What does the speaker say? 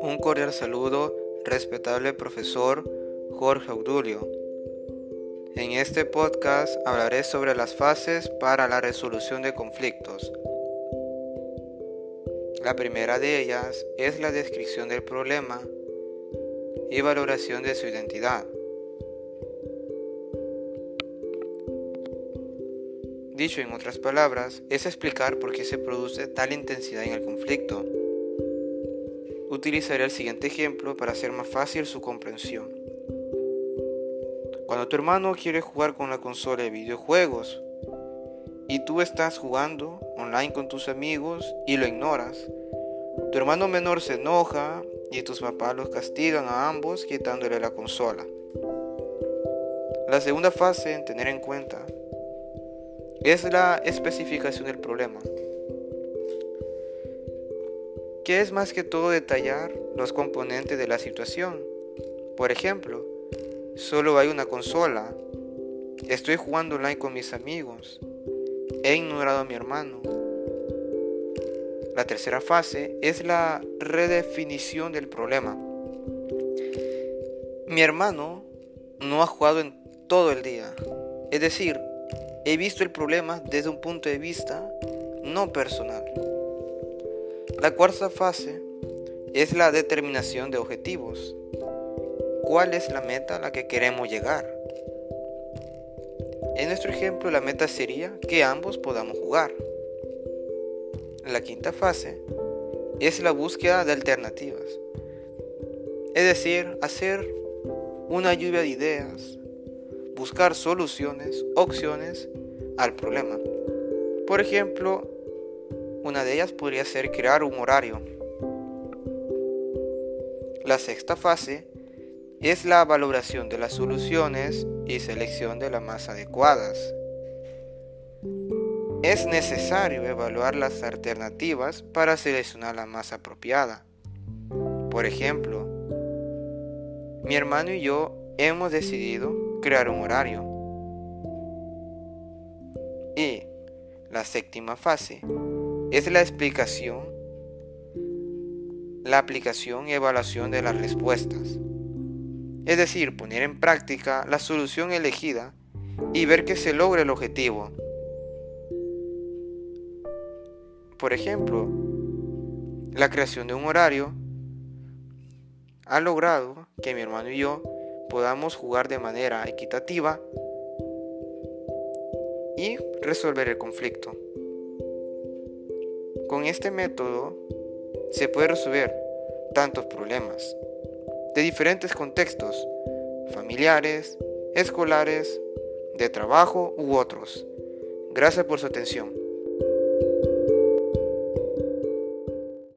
Un cordial saludo, respetable profesor Jorge Audulio. En este podcast hablaré sobre las fases para la resolución de conflictos. La primera de ellas es la descripción del problema y valoración de su identidad. Dicho en otras palabras, es explicar por qué se produce tal intensidad en el conflicto. Utilizaré el siguiente ejemplo para hacer más fácil su comprensión. Cuando tu hermano quiere jugar con la consola de videojuegos y tú estás jugando online con tus amigos y lo ignoras, tu hermano menor se enoja y tus papás los castigan a ambos quitándole la consola. La segunda fase en tener en cuenta es la especificación del problema, que es más que todo detallar los componentes de la situación. Por ejemplo, solo hay una consola, estoy jugando online con mis amigos, he ignorado a mi hermano. La tercera fase es la redefinición del problema. Mi hermano no ha jugado en todo el día, es decir, he visto el problema desde un punto de vista no personal. La cuarta fase es la determinación de objetivos. ¿Cuál es la meta a la que queremos llegar? En nuestro ejemplo la meta sería que ambos podamos jugar. La quinta fase es la búsqueda de alternativas. Es decir, hacer una lluvia de ideas, buscar soluciones, opciones al problema. Por ejemplo, una de ellas podría ser crear un horario. La sexta fase es la valoración de las soluciones y selección de las más adecuadas. Es necesario evaluar las alternativas para seleccionar la más apropiada. Por ejemplo, mi hermano y yo hemos decidido crear un horario. La séptima fase es la explicación, la aplicación y evaluación de las respuestas. Es decir, poner en práctica la solución elegida y ver que se logra el objetivo. Por ejemplo, la creación de un horario ha logrado que mi hermano y yo podamos jugar de manera equitativa y resolver el conflicto. Con este método se puede resolver tantos problemas de diferentes contextos, familiares, escolares, de trabajo u otros. Gracias por su atención.